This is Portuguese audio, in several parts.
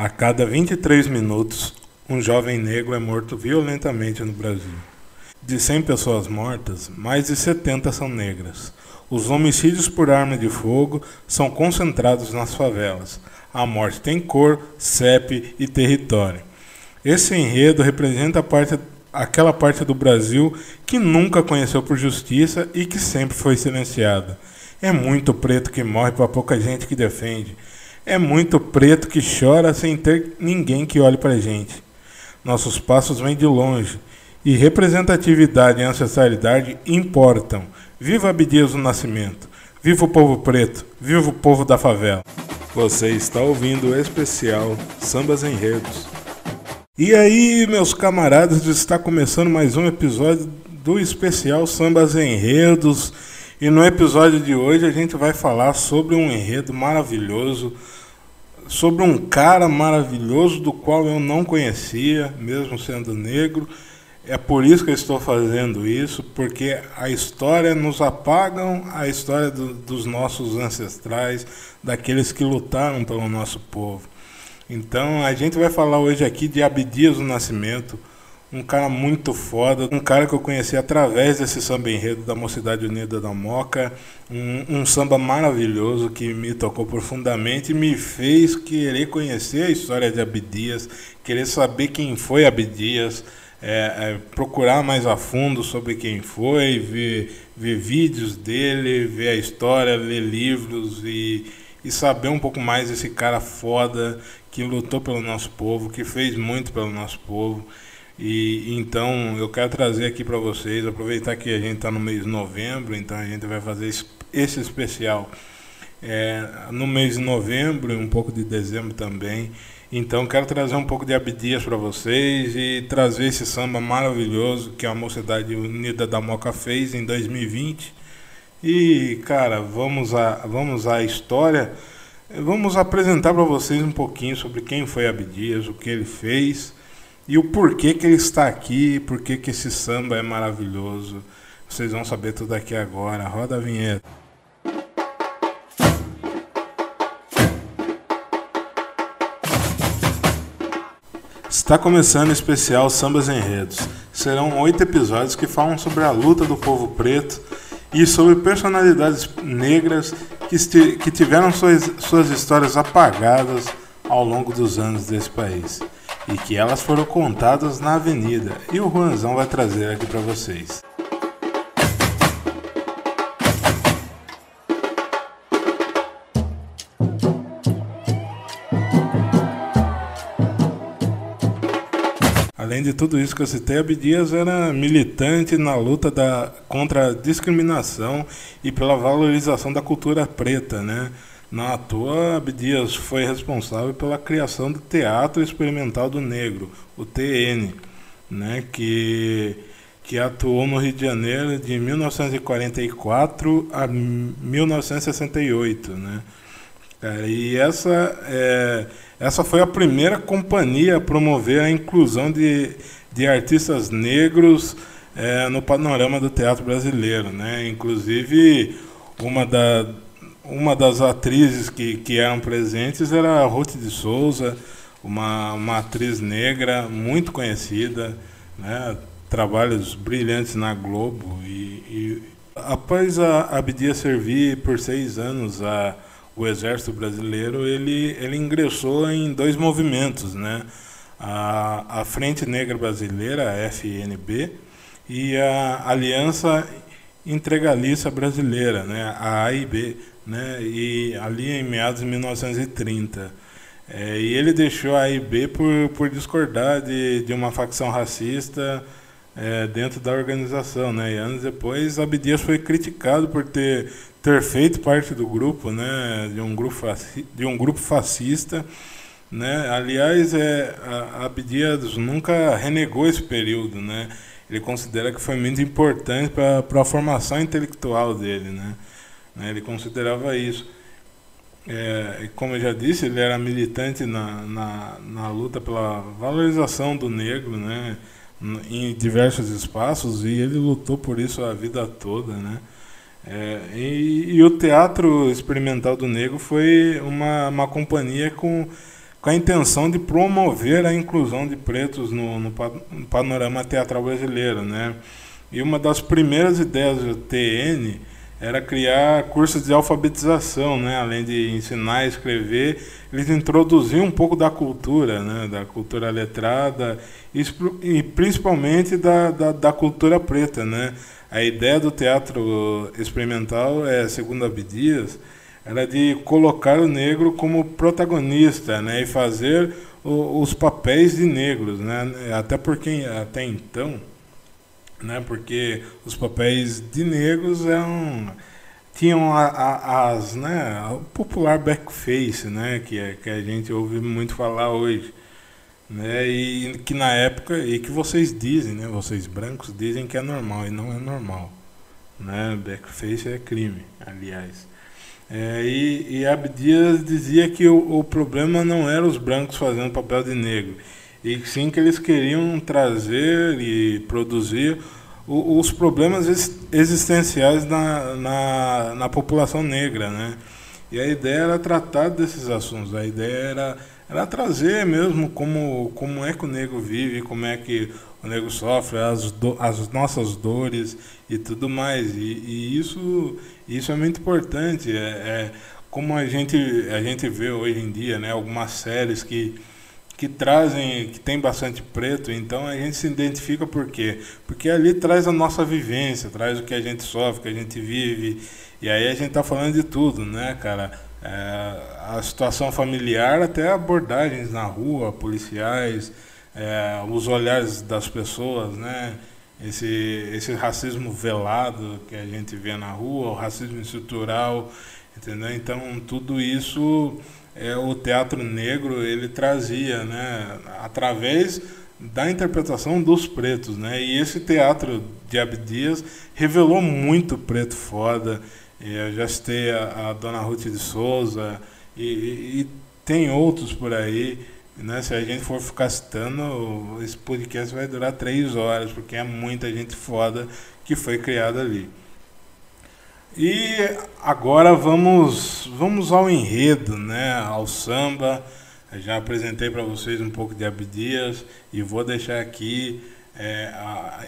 A cada 23 minutos, um jovem negro é morto violentamente no Brasil. De 100 pessoas mortas, mais de 70 são negras. Os homicídios por arma de fogo são concentrados nas favelas. A morte tem cor, CEP e território. Esse enredo representa parte, aquela parte do Brasil que nunca conheceu por justiça e que sempre foi silenciada. É muito preto que morre para pouca gente que defende. É muito preto que chora sem ter ninguém que olhe para a gente. Nossos passos vêm de longe e representatividade e ancestralidade importam. Viva Abdias do Nascimento! Viva o povo preto! Viva o povo da favela! Você está ouvindo o especial Sambas Enredos. E aí, meus camaradas, está começando mais um episódio do especial Sambas Enredos. E no episódio de hoje a gente vai falar sobre um enredo maravilhoso sobre um cara maravilhoso do qual eu não conhecia, mesmo sendo negro. É por isso que eu estou fazendo isso, porque a história nos apagam a história do, dos nossos ancestrais, daqueles que lutaram pelo nosso povo. Então a gente vai falar hoje aqui de Abdias do Nascimento, um cara muito foda, um cara que eu conheci através desse samba enredo da Mocidade Unida da Moca, um, um, samba maravilhoso que me tocou profundamente e me fez querer conhecer a história de Abdias, querer saber quem foi Abdias, é, é, procurar mais a fundo sobre quem foi, ver, ver vídeos dele, ver a história, ler livros e, e saber um pouco mais desse cara foda que lutou pelo nosso povo, que fez muito pelo nosso povo. E então eu quero trazer aqui para vocês, aproveitar que a gente está no mês de novembro, então a gente vai fazer esse especial é, no mês de novembro e um pouco de dezembro também. Então quero trazer um pouco de Abdias para vocês e trazer esse samba maravilhoso que a Mocidade Unida da Moca fez em 2020. E cara, vamos a vamos à história. Vamos apresentar para vocês um pouquinho sobre quem foi Abdias, o que ele fez e o porquê que ele está aqui, porquê que esse samba é maravilhoso. Vocês vão saber tudo aqui agora. Roda a vinheta. Está começando o especial Sambas Enredos. Serão oito episódios que falam sobre a luta do povo preto e sobre personalidades negras que, que tiveram suas, suas histórias apagadas ao longo dos anos desse país e que elas foram contadas na avenida e o Juanzão vai trazer aqui para vocês. Além de tudo isso que eu citei, Abdias era militante na luta da, contra a discriminação e pela valorização da cultura preta, né? Na à toa, Abdias foi responsável pela criação do Teatro Experimental do Negro, o TN, né, que, que atuou no Rio de Janeiro de 1944 a 1968. Né. E essa, é, essa foi a primeira companhia a promover a inclusão de, de artistas negros é, no panorama do teatro brasileiro. Né. Inclusive, uma da uma das atrizes que, que eram presentes era a Ruth de Souza, uma, uma atriz negra muito conhecida, né? trabalhos brilhantes na Globo. E, e após a Abdia servir por seis anos a, o Exército Brasileiro, ele, ele ingressou em dois movimentos, né? a, a Frente Negra Brasileira, a FNB, e a Aliança Integralista Brasileira, né? a AIB né? E ali em meados de 1930. É, e ele deixou a AIB por, por discordar de, de uma facção racista é, dentro da organização, né? E anos depois, Abdias foi criticado por ter, ter feito parte do grupo, né? De um grupo, de um grupo fascista, né? Aliás, é, Abdias nunca renegou esse período, né? Ele considera que foi muito importante para a formação intelectual dele, né? Né? Ele considerava isso. É, como eu já disse, ele era militante na, na, na, luta pela valorização do negro né? em diversos espaços e ele lutou por isso a vida toda. Né? É, e, e, o Teatro Experimental do Negro foi uma, uma companhia com, com a intenção de promover a inclusão de pretos no, no panorama teatral brasileiro, né? E uma das primeiras ideias do TN era criar cursos de alfabetização, né? Além de ensinar a escrever, eles introduziam um pouco da cultura, né? Da cultura letrada e, principalmente da, da, da cultura preta, né? A ideia do teatro experimental é, segundo Abdias, era de colocar o negro como protagonista, né, e fazer o, os papéis de negros, né, até porque até então, né, porque os papéis de negros eram tinham a, a, as, né, o popular backface, né, que, é, que a gente ouve muito falar hoje, né, e que na época e que vocês dizem, né, vocês brancos dizem que é normal e não é normal, né, backface é crime, aliás. É, e, e Abdias dizia que o, o, problema não era os brancos fazendo papel de negro, e sim que eles queriam trazer e produzir os problemas existenciais na, na, na, população negra. Né? E a ideia era tratar desses assuntos, a ideia era, era trazer mesmo como, como é que o negro vive, como é que o negro sofre, as, do, as nossas dores e tudo mais. E, e isso, isso é muito importante. É, é, como a gente, a gente vê hoje em dia, né, algumas séries que, que trazem, que tem bastante preto, então a gente se identifica por quê? Porque ali traz a nossa vivência, traz o que a gente sofre, o que a gente vive. E aí a gente está falando de tudo, né, cara? É, a situação familiar, até abordagens na rua, policiais, é, os olhares das pessoas, né? Esse, esse racismo velado que a gente vê na rua, o racismo estrutural, entendeu? Então tudo isso é o teatro negro ele trazia, né? Através da interpretação dos pretos, né? E esse teatro de Abdias revelou muito preto foda. Eu já citei a, a Dona Ruth de Souza e, e, e tem outros por aí. Né? Se a gente for ficar citando, esse podcast vai durar três horas, porque é muita gente foda que foi criada ali. E agora vamos, vamos ao enredo, né? ao samba. Eu já apresentei para vocês um pouco de Abdias e vou deixar aqui, é, a,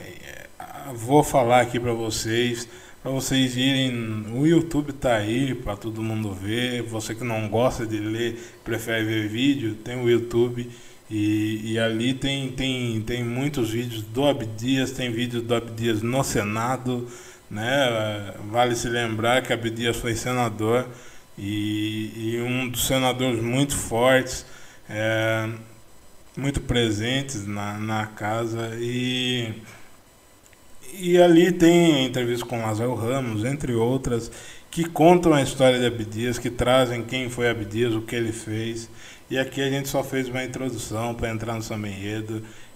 a, vou falar aqui para vocês para vocês irem. O YouTube tá aí para todo mundo ver. Você que não gosta de ler, prefere ver vídeo, tem o YouTube. E, e ali tem, tem, tem muitos vídeos do Abdias, tem vídeos do Abdias no Senado. Né? Vale se lembrar que Abdias foi senador e, e um dos senadores muito fortes, é, muito presentes na, na casa. E e ali tem entrevista com Lázaro Ramos, entre outras, que contam a história de Abdias, que trazem quem foi Abdias, o que ele fez. E aqui a gente só fez uma introdução para entrar no samba.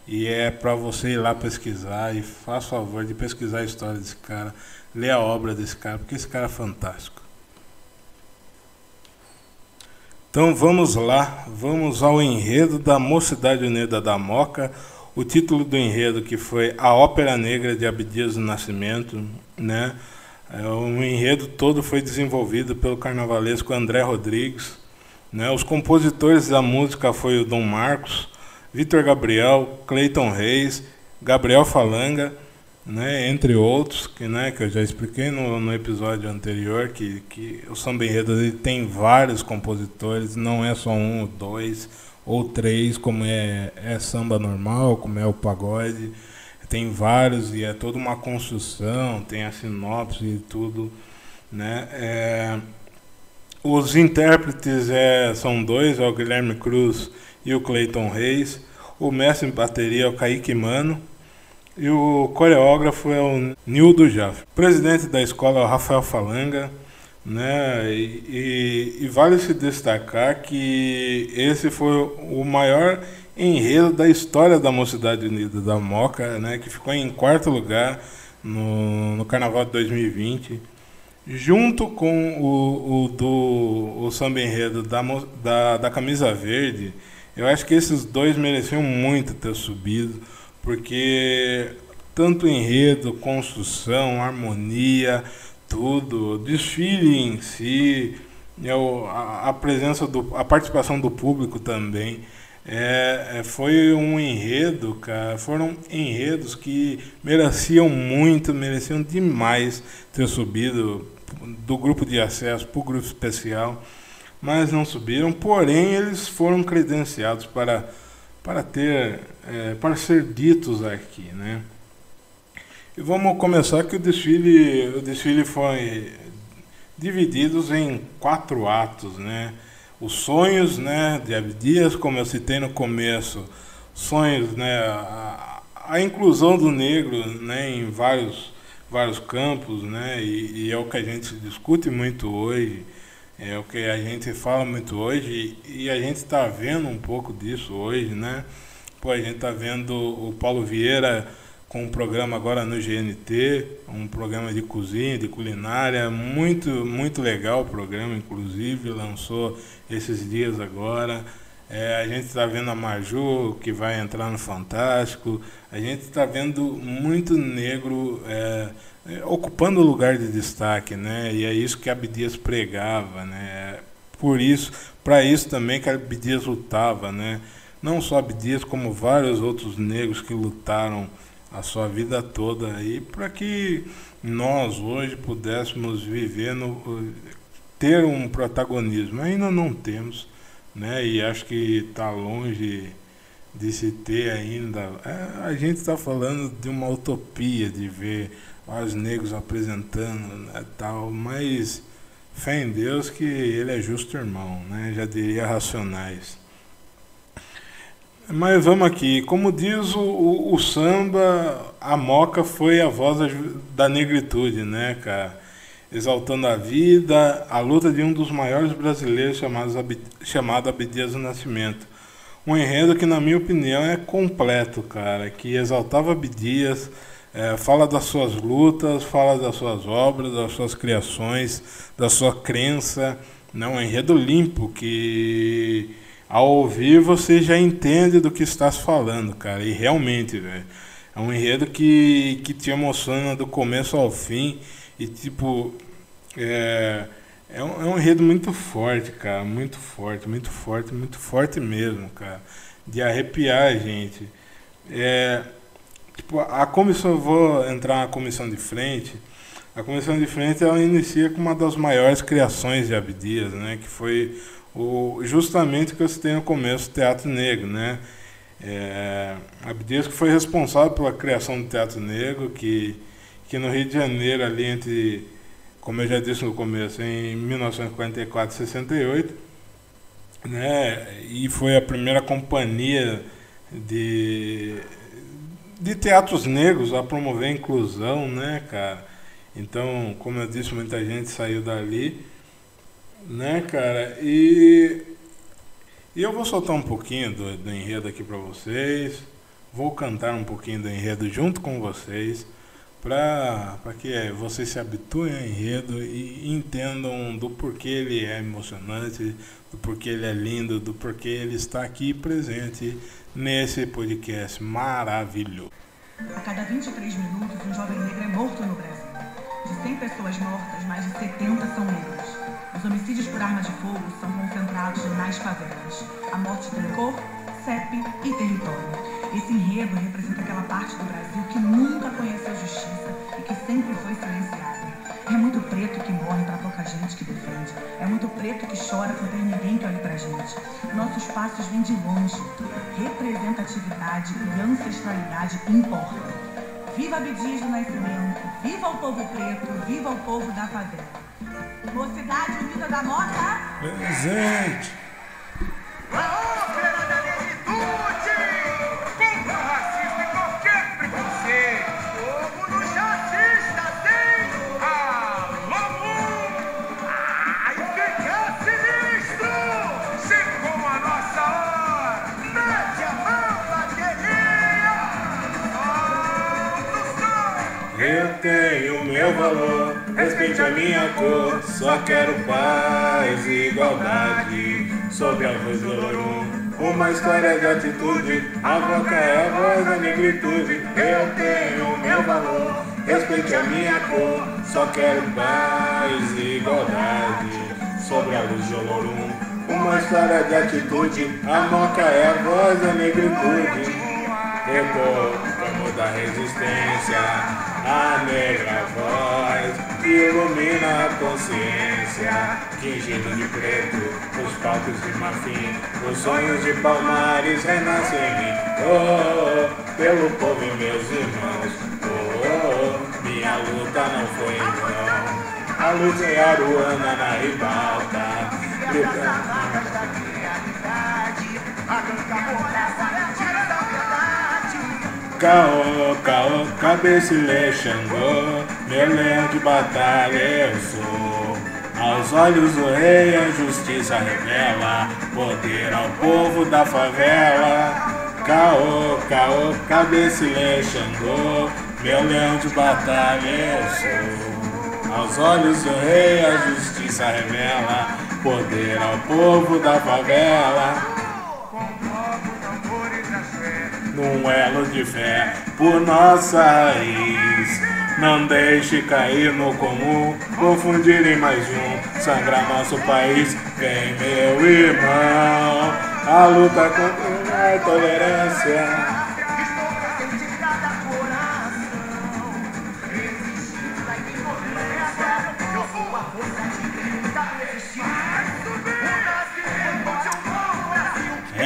E é para você ir lá pesquisar e faz favor de pesquisar a história desse cara, ler a obra desse cara, porque esse cara é fantástico. Então vamos lá, vamos ao enredo da Mocidade Unida da Moca, o título do enredo que foi A Ópera Negra de Abdias do Nascimento, né? É, o enredo todo foi desenvolvido pelo carnavalesco André Rodrigues, né? Os compositores da música foi o Dom Marcos, Vitor Gabriel, Cleiton Reis, Gabriel Falanga, né, entre outros, que, né, que eu já expliquei no, no episódio anterior, que, que o samba enredo ele tem vários compositores, não é só um dois, ou três, como é, é samba normal, como é o pagode. Tem vários e é toda uma construção, tem a sinopse e tudo. Né? É, os intérpretes é, são dois, é o Guilherme Cruz e o Cleiton Reis. O mestre em bateria é o Kaique Mano. E o coreógrafo é o Nildo Jaff. O presidente da escola é o Rafael Falanga. Né? E, e, e, vale se destacar que esse foi o maior enredo da história da Mocidade Unida da Moca, né? que ficou em quarto lugar no, no Carnaval de 2020, junto com o, o do o samba enredo da, da, da Camisa Verde. Eu acho que esses dois mereciam muito ter subido, porque tanto enredo, construção, harmonia, tudo, desfile em si, Eu, a, a, presença do, a participação do público também. É, é, foi um enredo, cara. Foram enredos que mereciam muito, mereciam demais ter subido do grupo de acesso para o grupo especial, mas não subiram. Porém, eles foram credenciados para, para ter, é, para ser ditos aqui, né? E vamos começar que o desfile, o desfile foi divididos em quatro atos, né? Os sonhos, né, de Abdias, como eu citei no começo, sonhos, né, a, a inclusão do negro, né, em vários vários campos, né, e, e, é o que a gente discute muito hoje, é o que a gente fala muito hoje e, a gente está vendo um pouco disso hoje, né? Pô, a gente está vendo o Paulo Vieira com um programa agora no GNT, um programa de cozinha, de culinária, muito, muito legal o programa, inclusive, lançou esses dias agora. É, a gente está vendo a Maju, que vai entrar no Fantástico, a gente está vendo muito negro é, é, ocupando o lugar de destaque, né? E é isso que Abdias pregava, né? Por isso, para isso também que Abdias lutava, né? Não só Abdias, como vários outros negros que lutaram a sua vida toda aí para que nós hoje pudéssemos viver no ter um protagonismo ainda não temos né? E acho que está longe de se ter ainda. É, a gente está falando de uma utopia de ver os negros apresentando né, tal mas fé em Deus que ele é justo irmão né? Já diria racionais. Mas vamos aqui, como diz o, o, o, samba, a moca foi a voz da, da negritude, né, cara? Exaltando a vida, a luta de um dos maiores brasileiros chamado Abdias do Nascimento. Um enredo que, na minha opinião, é completo, cara, que exaltava Abdias, é, fala das suas lutas, fala das suas obras, das suas criações, da sua crença. Não, um enredo limpo que ao ouvir você já entende do que está se falando, cara. E realmente, velho, é um enredo que, que te emociona do começo ao fim. E tipo, é, é, um, é um enredo muito forte, cara. Muito forte, muito forte, muito forte mesmo, cara. De arrepiar a gente. É, tipo, a comissão, eu vou entrar na comissão de frente. A comissão de frente ela inicia com uma das maiores criações de Abdias, né? Que foi o, justamente que eu citei no começo, Teatro Negro, né? É, Abdias que foi responsável pela criação do Teatro Negro, que, que no Rio de Janeiro, ali entre, como eu já disse no começo, em 1944 e 68, né? E foi a primeira companhia de, de teatros negros a promover a inclusão, né, cara? Então, como eu disse, muita gente saiu dali. Né, cara? E, e eu vou soltar um pouquinho do, do enredo aqui para vocês. Vou cantar um pouquinho do enredo junto com vocês para que vocês se habituem ao enredo e entendam do porquê ele é emocionante, do porquê ele é lindo, do porquê ele está aqui presente nesse podcast maravilhoso. A cada 23 minutos, um jovem negro é morto no Brasil. De 100 pessoas mortas, mais de 70 são negros. Os homicídios por arma de fogo são concentrados nas favelas. A morte tem cor, CEP e território. Esse enredo representa aquela parte do Brasil que nunca conheceu justiça e que sempre foi silenciada. É muito preto que morre para pouca gente que defende. É muito preto que chora sem ter ninguém que olhe pra gente. Nossos passos vêm de longe. Representatividade e ancestralidade importam. Viva Abdias do Nascimento, viva o povo preto, viva o povo da favela. Mocidade Unida da Mota. Presente. Valor. Respeite a minha cor, só quero paz e igualdade. Sob a voz do Lorum, uma história de atitude. A boca é a voz da negritude. Eu tenho meu valor, respeite a minha cor, só quero paz e igualdade. sobre a luz de Olorum. Uma história de atitude, a moca é a voz da negritude. Eco, da resistência, a negra voz que ilumina a consciência, tingindo de preto os palcos de marfim, os sonhos de palmares renascem em mim. Oh, oh, pelo povo e meus irmãos, oh, oh, minha luta não foi em vão. A luz é aruana na ribalta, gritando. Caô, caô, cabecilê, Xangô, meu leão de batalha eu sou. Aos olhos do rei a justiça revela, poder ao povo da favela. Caô, caô, cabecilê, Xangô, meu leão de batalha eu sou. Aos olhos do rei a justiça revela, poder ao povo da favela num elo de fé por nossa raiz. Não deixe cair no comum, confundir em mais um, sangrar nosso país. Vem, meu irmão, a luta contra a intolerância.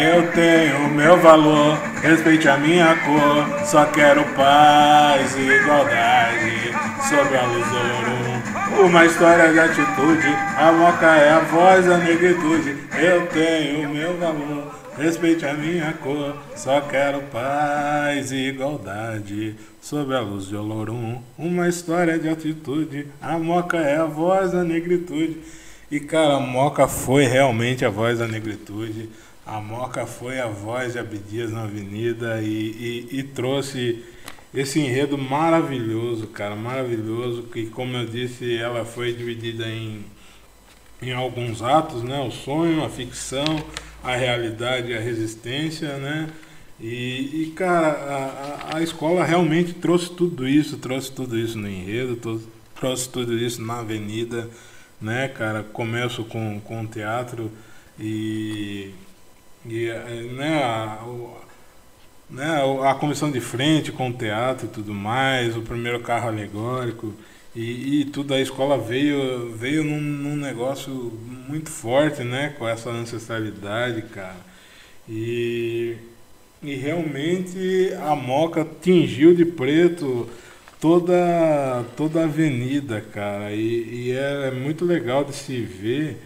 Eu tenho meu valor, respeite a minha cor. Só quero paz e igualdade sobre a luz ouro. Uma história de atitude, a moca é a voz da negritude. Eu tenho meu valor, respeite a minha cor. Só quero paz e igualdade sob a luz de Olorum. Uma história de atitude, a moca é a voz da negritude. E cara, a moca foi realmente a voz da negritude. A Moca foi a voz de Abdias na Avenida e, e, e, trouxe esse enredo maravilhoso, cara, maravilhoso, que como eu disse, ela foi dividida em, em alguns atos, né? O sonho, a ficção, a realidade a resistência, né? E, e cara, a, a, escola realmente trouxe tudo isso, trouxe tudo isso no enredo, trouxe tudo isso na avenida, né, cara? Começo com, com o teatro e e eh, né, a, né, a comissão de frente com o teatro e tudo mais, o primeiro carro alegórico e, e tudo a escola veio veio num, num, negócio muito forte, né, com essa ancestralidade, cara. E, e realmente a Moca tingiu de preto toda toda a avenida, cara. E, e é, é muito legal de se ver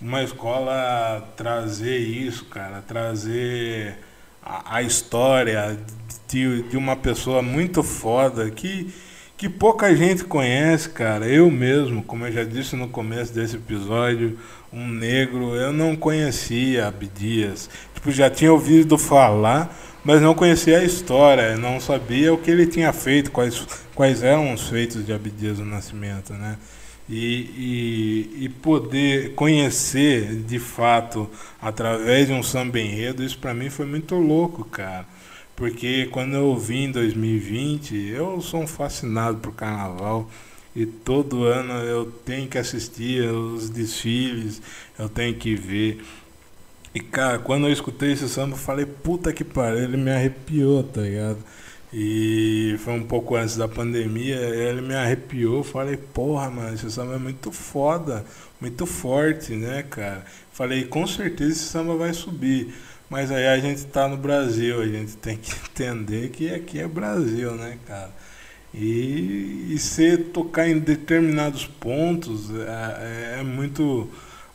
uma escola trazer isso, cara, trazer a, a história de, de uma pessoa muito foda que, que pouca gente conhece, cara. Eu mesmo, como eu já disse no começo desse episódio, um negro, eu não conhecia Abdias. Tipo, já tinha ouvido falar, mas não conhecia a história, não sabia o que ele tinha feito, quais, quais eram os feitos de Abdias do Nascimento, né? E, e, e, poder conhecer de fato através de um samba enredo, isso para mim foi muito louco, cara. Porque quando eu vim em 2020, eu sou um fascinado por carnaval e todo ano eu tenho que assistir os desfiles, eu tenho que ver. E cara, quando eu escutei esse samba, eu falei, puta que pariu, ele me arrepiou, tá ligado? E foi um pouco antes da pandemia, ele me arrepiou, falei, porra, mano, esse samba é muito foda, muito forte, né, cara? Falei, com certeza esse samba vai subir. Mas aí a gente tá no Brasil, a gente tem que entender que aqui é Brasil, né, cara? E, e se tocar em determinados pontos é, é muito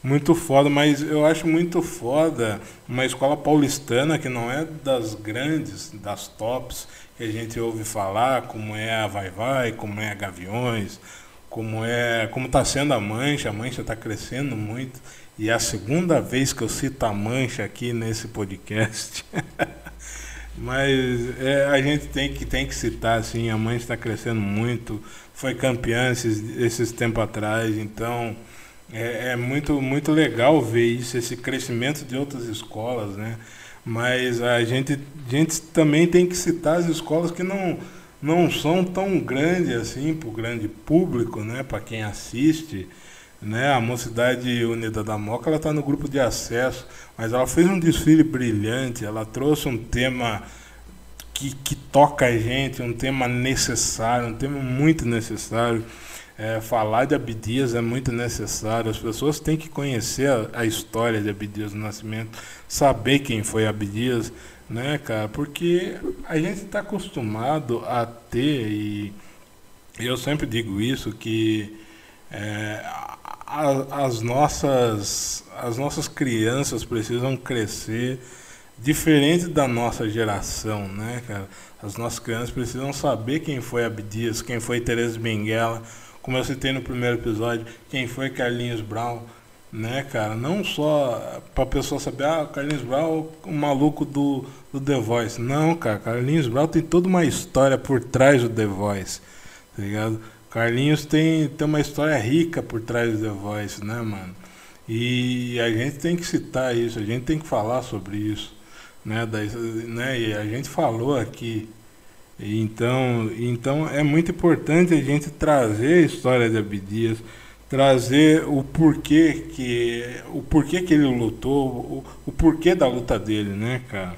muito foda, mas eu acho muito foda uma escola paulistana que não é das grandes, das tops, que a gente ouve falar, como é a Vai Vai, como é a Gaviões, como é como está sendo a Mancha, a Mancha está crescendo muito. E é a segunda vez que eu cito a Mancha aqui nesse podcast. Mas é, a gente tem que, tem que citar, assim, a Mancha está crescendo muito, foi campeã esses, esses tempos atrás, então é, é, muito, muito legal ver isso, esse crescimento de outras escolas, né? Mas a gente, a gente também tem que citar as escolas que não, não são tão grandes assim para o grande público, né? Para quem assiste, né? A Mocidade Unida da Moca, ela está no grupo de acesso, mas ela fez um desfile brilhante, ela trouxe um tema que, que toca a gente, um tema necessário, um tema muito necessário. É, falar de Abdias é muito necessário. As pessoas têm que conhecer a, a história de Abdias do Nascimento, saber quem foi Abdias, né, cara? Porque a gente está acostumado a ter, e eu sempre digo isso, que é, a, as, nossas, as nossas crianças precisam crescer diferente da nossa geração, né, cara? As nossas crianças precisam saber quem foi Abdias, quem foi Teresa Benguela, como eu citei no primeiro episódio, quem foi Carlinhos Brown, né, cara? Não só para a pessoa saber, ah, Carlinhos Brown é o maluco do, do The Voice. Não, cara, Carlinhos Brown tem toda uma história por trás do The Voice, tá ligado? Carlinhos tem, tem uma história rica por trás do The Voice, né, mano? E a gente tem que citar isso, a gente tem que falar sobre isso, né? Da, né? E a gente falou aqui então, então é muito importante a gente trazer a história de Abdias, trazer o porquê que o porquê que ele lutou, o, o porquê da luta dele, né, cara?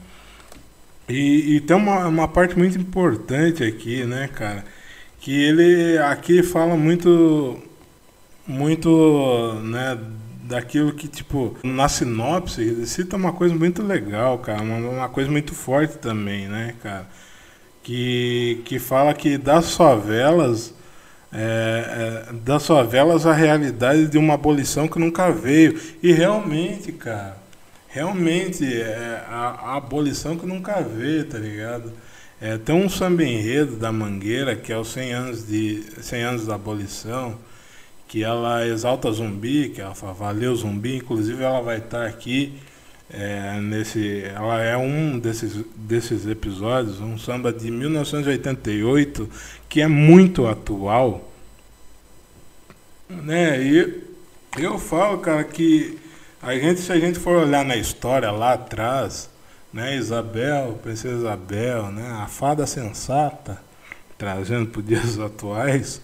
E, e tem uma, uma parte muito importante aqui, né, cara? Que ele aqui fala muito muito, né, daquilo que, tipo, na sinopse, ele cita uma coisa muito legal, cara, uma, uma coisa muito forte também, né, cara? Que, que fala que das favelas, é, é, das favelas a realidade de uma abolição que nunca veio. E realmente, cara, realmente é a, a abolição que nunca veio, tá ligado? É, tem um samba enredo da Mangueira, que é os 100 anos, de, 100 anos da abolição, que ela exalta zumbi, que ela fala, valeu zumbi, inclusive ela vai estar aqui é, nesse, ela é um desses, desses episódios, um samba de 1988 que é muito atual, né? E eu falo, cara, que a gente, se a gente for olhar na história lá atrás, né, Isabel, Princesa Isabel, né, a fada sensata, trazendo para os dias atuais,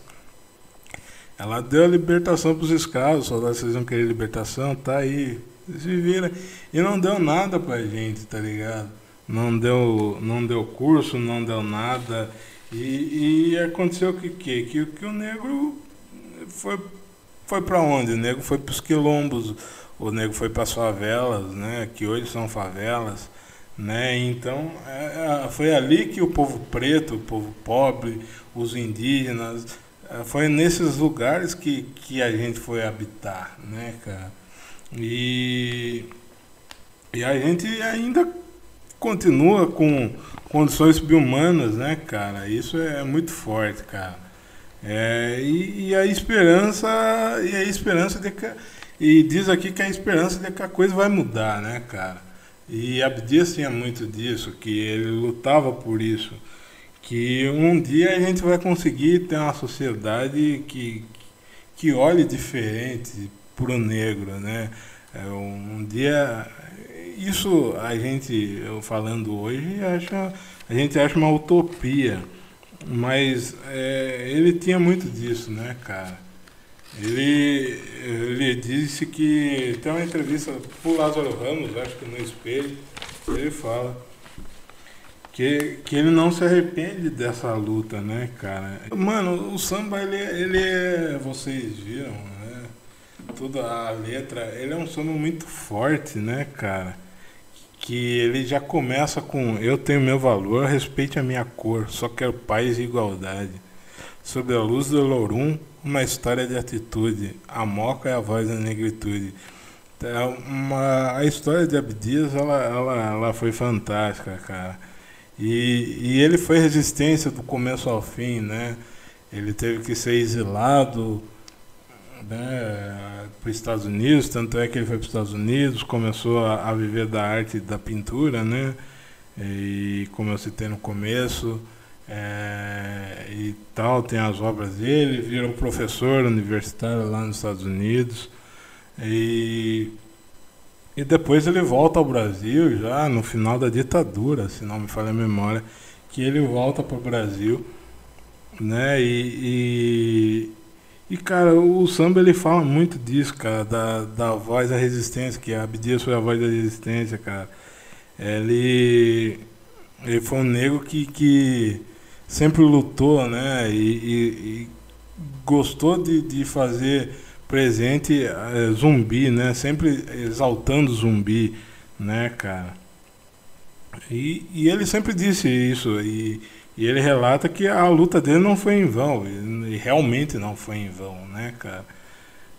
ela deu a libertação para os escravos, os soldados vão querer libertação, tá aí se vira. E não deu nada pra gente, tá ligado? Não deu, não deu curso, não deu nada. E, e aconteceu o que, que? Que, que o negro foi, foi para onde? O negro foi para os quilombos, o negro foi para as favelas, né? Que hoje são favelas. Né? Então é, é, foi ali que o povo preto, o povo pobre, os indígenas, é, foi nesses lugares que, que a gente foi habitar, né, cara? E, e a gente ainda continua com condições subhumanas, né, cara? Isso é muito forte, cara. É, e, e, a esperança e a esperança de que e diz aqui que a esperança de que a coisa vai mudar, né, cara? E Abdias tinha muito disso, que ele lutava por isso, que um dia a gente vai conseguir ter uma sociedade que que olhe diferente para o negro, né? É, um dia, isso a gente, eu falando hoje, acha, a gente acha uma utopia, mas é, ele tinha muito disso, né, cara? Ele, ele disse que tem uma entrevista pro Lázaro Ramos, acho que no espelho, ele fala que, que ele não se arrepende dessa luta, né, cara? Mano, o samba, ele, ele é, vocês viram, toda a letra, ele é um samba muito forte, né, cara? Que ele já começa com eu tenho meu valor, respeite a minha cor, só quero paz e igualdade. Sob a luz do Lourum, uma história de atitude, a moca é a voz da negritude. É uma, a história de Abdias, ela, ela, ela foi fantástica, cara. E, e ele foi resistência do começo ao fim, né? Ele teve que ser exilado né, para os Estados Unidos, tanto é que ele foi para os Estados Unidos, começou a, a, viver da arte da pintura, né, e como eu citei no começo, é, e tal, tem as obras dele, virou professor universitário lá nos Estados Unidos, e, e depois ele volta ao Brasil já no final da ditadura, se não me falha a memória, que ele volta para o Brasil, né, e, e E, cara, o samba ele fala muito disso, cara, da, da voz da resistência, que a Abdias foi a voz da resistência, cara. Ele, ele foi um negro que, que sempre lutou, né? E, e, e gostou de, de fazer presente é, zumbi, né? Sempre exaltando zumbi, né, cara? E, e ele sempre disse isso, e, e, ele relata que a luta dele não foi em vão, e, realmente não foi em vão, né, cara?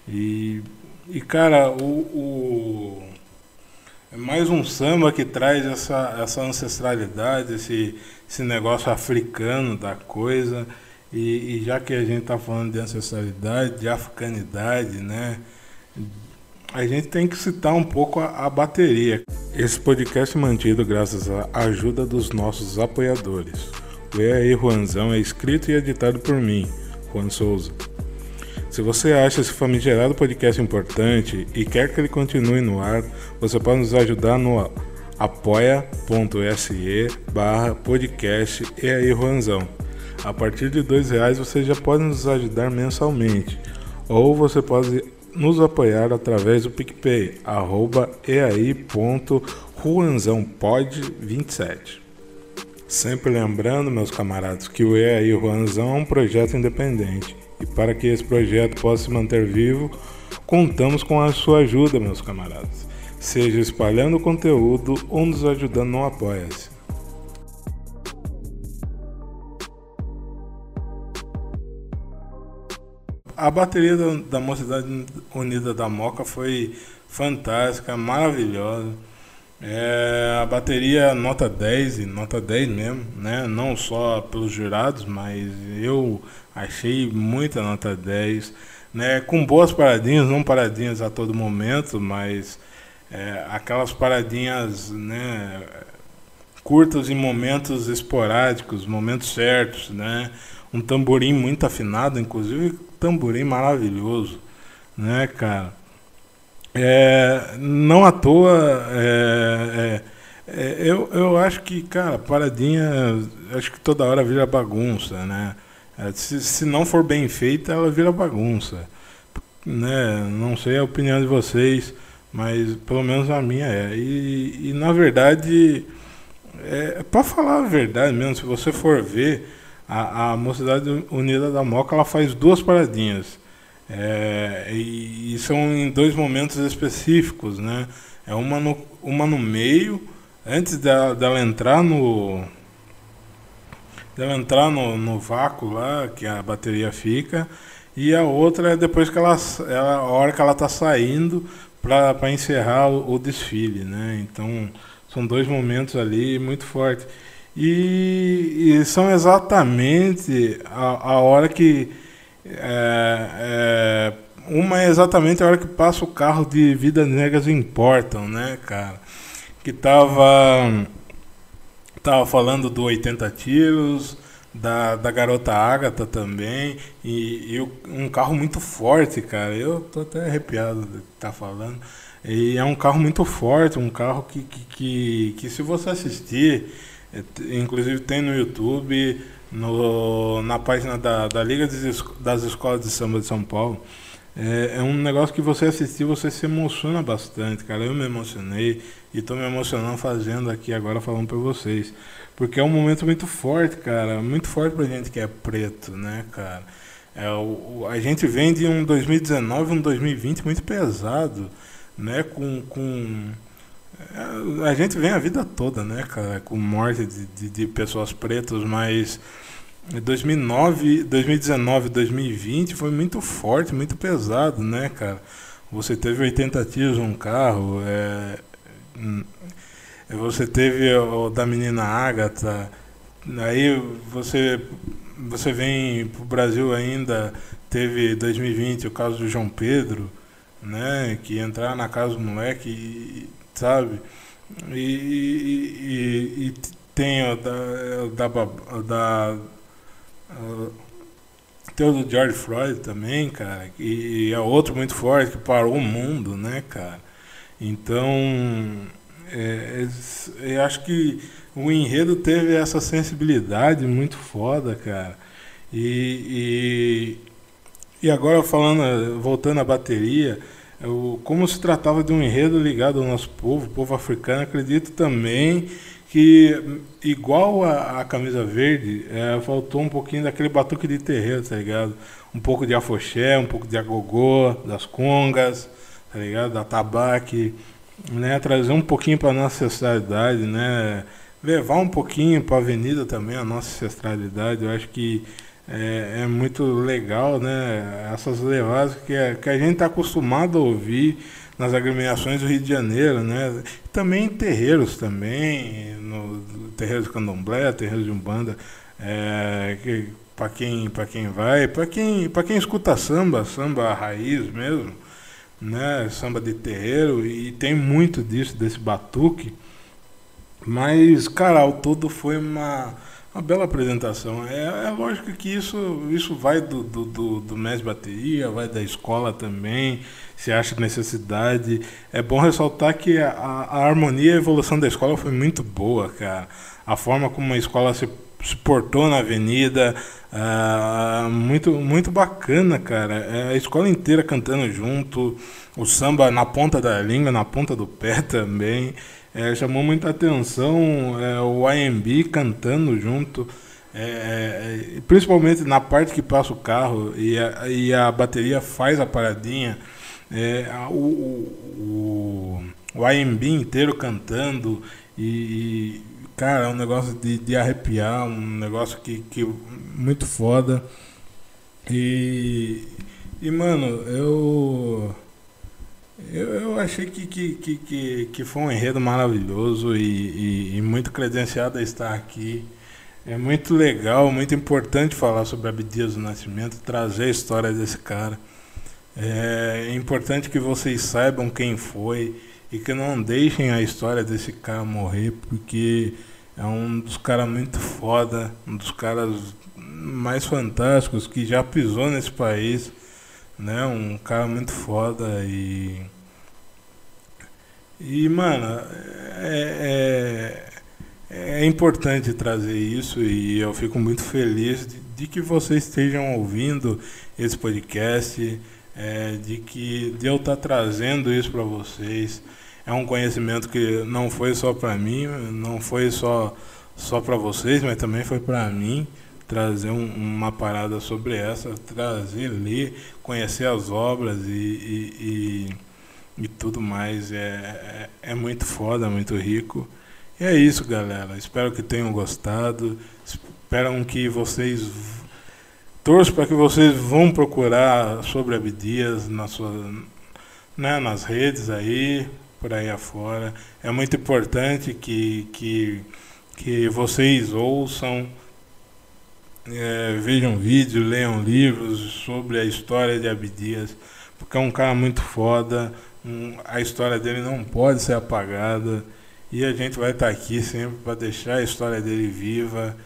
E, e cara, o, o é mais um samba que traz essa, essa ancestralidade, esse, esse negócio africano da coisa. E, e já que a gente está falando de ancestralidade, de africanidade, né? A gente tem que citar um pouco a, a bateria. Esse podcast é mantido graças à ajuda dos nossos apoiadores. E aí Juanzão é escrito e editado por mim, Juan Souza. Se você acha esse famigerado podcast importante e quer que ele continue no ar, você pode nos ajudar no apoia.se barra podcast E aí Juanzão. A partir de dois reais você já pode nos ajudar mensalmente, ou você pode nos apoiar através do PicPay, arroba eai.ruanzãopod27. Sempre lembrando, meus camaradas, que o EAI Ruanzão é um projeto independente e para que esse projeto possa se manter vivo, contamos com a sua ajuda, meus camaradas. Seja espalhando o conteúdo ou nos ajudando no Apoia-se. A bateria da Mocidade Unida da Moca foi fantástica, maravilhosa. É, a bateria nota 10, nota 10 mesmo, né? Não só pelos jurados, mas eu achei muita nota 10, né? Com boas paradinhas, não paradinhas a todo momento, mas é, aquelas paradinhas, né? Curtas em momentos esporádicos, momentos certos, né? Um tamborim muito afinado, inclusive tamborim maravilhoso, né, cara? É, não à toa, é, é, é, eu, eu acho que, cara, paradinha, acho que toda hora vira bagunça, né? É, se, se não for bem feita, ela vira bagunça, né? Não sei a opinião de vocês, mas pelo menos a minha é. E, e na verdade, é, para falar a verdade mesmo, se você for ver, a, a Mocidade Unida da Moca ela faz duas paradinhas. É, e, e, são em dois momentos específicos, né? É uma no, uma no meio, antes dela, dela entrar no. dela entrar no, no vácuo lá, que a bateria fica, e a outra é depois que ela. ela a hora que ela está saindo para encerrar o, o desfile, né? Então são dois momentos ali muito fortes. E, e são exatamente a, a hora que. É, é, uma é exatamente a hora que passa o carro de Vidas Negras Importam, né, cara? Que tava. Tava falando do 80 tiros, da, da garota Ágata também, e, e, um carro muito forte, cara. Eu tô até arrepiado de estar tá falando. E é um carro muito forte, um carro que, que, que, que se você assistir Inclusive tem no YouTube, no, na página da, da Liga das Escolas de Samba de São Paulo. É, é, um negócio que você assistir, você se emociona bastante, cara. Eu me emocionei e estou me emocionando fazendo aqui agora falando para vocês. Porque é um momento muito forte, cara. Muito forte pra gente que é preto, né, cara? É, o, a gente vem de um 2019, um 2020 muito pesado, né? Com, com a gente vem a vida toda, né, cara, com morte de, de, de pessoas pretas, mas 2009, 2019, 2020 foi muito forte, muito pesado, né, cara? Você teve 80 tiros num carro, é, hum, você teve o da menina Agatha, aí você, você vem pro Brasil ainda, teve 2020 o caso do João Pedro, né, que entrar na casa do moleque e sabe? E, e, e tem o da, da, da tem o do George Floyd também, cara, e é outro muito forte que parou o mundo, né, cara? Então, é, eu acho que o enredo teve essa sensibilidade muito foda, cara. E, E agora falando, voltando à bateria, eu, como se tratava de um enredo ligado ao nosso povo, povo africano, acredito também que, igual a, a camisa verde, é, faltou um pouquinho daquele batuque de terreiro, tá ligado? Um pouco de afoxé, um pouco de agogô, das congas, tá ligado? Da tabaque, né? Trazer um pouquinho para nossa ancestralidade, né? Levar um pouquinho para a avenida também a nossa ancestralidade. Eu acho que é, é muito legal, né? Essas levadas que, é, que a gente está acostumado a ouvir nas agremiações do Rio de Janeiro, né? Também em terreiros também, no terreiros de candomblé, terreiros de umbanda, é, que para quem para quem vai, para quem para quem escuta samba, samba raiz mesmo, né? Samba de terreiro e tem muito disso desse batuque. Mas, cara, ao todo foi uma uma bela apresentação. É, é lógico que isso, isso vai do, do, do, do bateria, vai da escola também, se acha necessidade. É bom ressaltar que a, a harmonia e a evolução da escola foi muito boa, cara. A forma como a escola se, se portou na avenida, uh, muito, muito bacana, cara. É a escola inteira cantando junto, o samba na ponta da língua, na ponta do pé também. É, chamou muita atenção é, o IMB cantando junto, é, é, principalmente na parte que passa o carro e a, e a bateria faz a paradinha. É, o, o, o IMB inteiro cantando e, e, cara, é um negócio de, de arrepiar, um negócio que, que muito foda. E, e mano, eu eu, eu achei que, que, que, que, que foi um enredo maravilhoso e, e, e, muito credenciado a estar aqui. É muito legal, muito importante falar sobre Abdias do Nascimento, trazer a história desse cara. É importante que vocês saibam quem foi e que não deixem a história desse cara morrer, porque é um dos caras muito foda, um dos caras mais fantásticos que já pisou nesse país né? Um cara muito foda e. E, mano, é, é, é importante trazer isso e eu fico muito feliz de, de que vocês estejam ouvindo esse podcast, é, de que de eu estar tá trazendo isso para vocês. É um conhecimento que não foi só para mim, não foi só, só para vocês, mas também foi para mim trazer um, uma parada sobre essa, trazer, ler, conhecer as obras e, e, e, e tudo mais. É, é, é, muito foda, muito rico. E é isso, galera. Espero que tenham gostado. Espero que vocês. Torço para que vocês vão procurar sobre Abdias na sua, né, nas redes aí, por aí afora. É muito importante que, que, que vocês ouçam é, vejam vídeos, leiam livros sobre a história de Abdias, porque é um cara muito foda, a história dele não pode ser apagada e a gente vai estar aqui sempre para deixar a história dele viva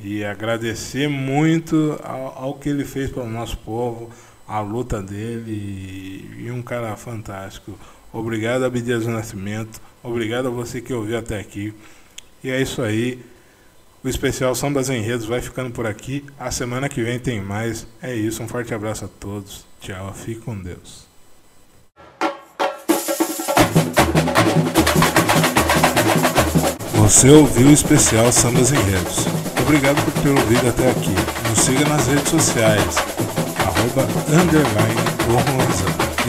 e agradecer muito ao, ao que ele fez para o nosso povo, a luta dele e, e um cara fantástico. Obrigado, Abdias do Nascimento. Obrigado a você que ouviu até aqui. E é isso aí. O especial Sambas Enredos vai ficando por aqui. A semana que vem tem mais. É isso, um forte abraço a todos. Tchau, fique com Deus. Você ouviu o especial Sambas Enredos. Obrigado por ter ouvido até aqui. Nos siga nas redes sociais, arroba, underline,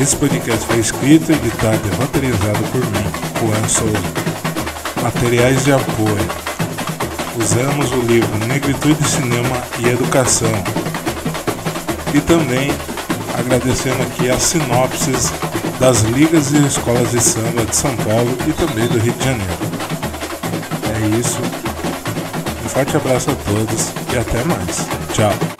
Esse podcast foi escrito, editado e roteirizado por mim, Juan Souza. Materiais de apoio usamos o livro Negritude, Cinema e Educação. E também agradecendo aqui as sinopses das ligas e escolas de samba de São Paulo e também do Rio de Janeiro. É isso. Um forte abraço a todos e até mais. Tchau.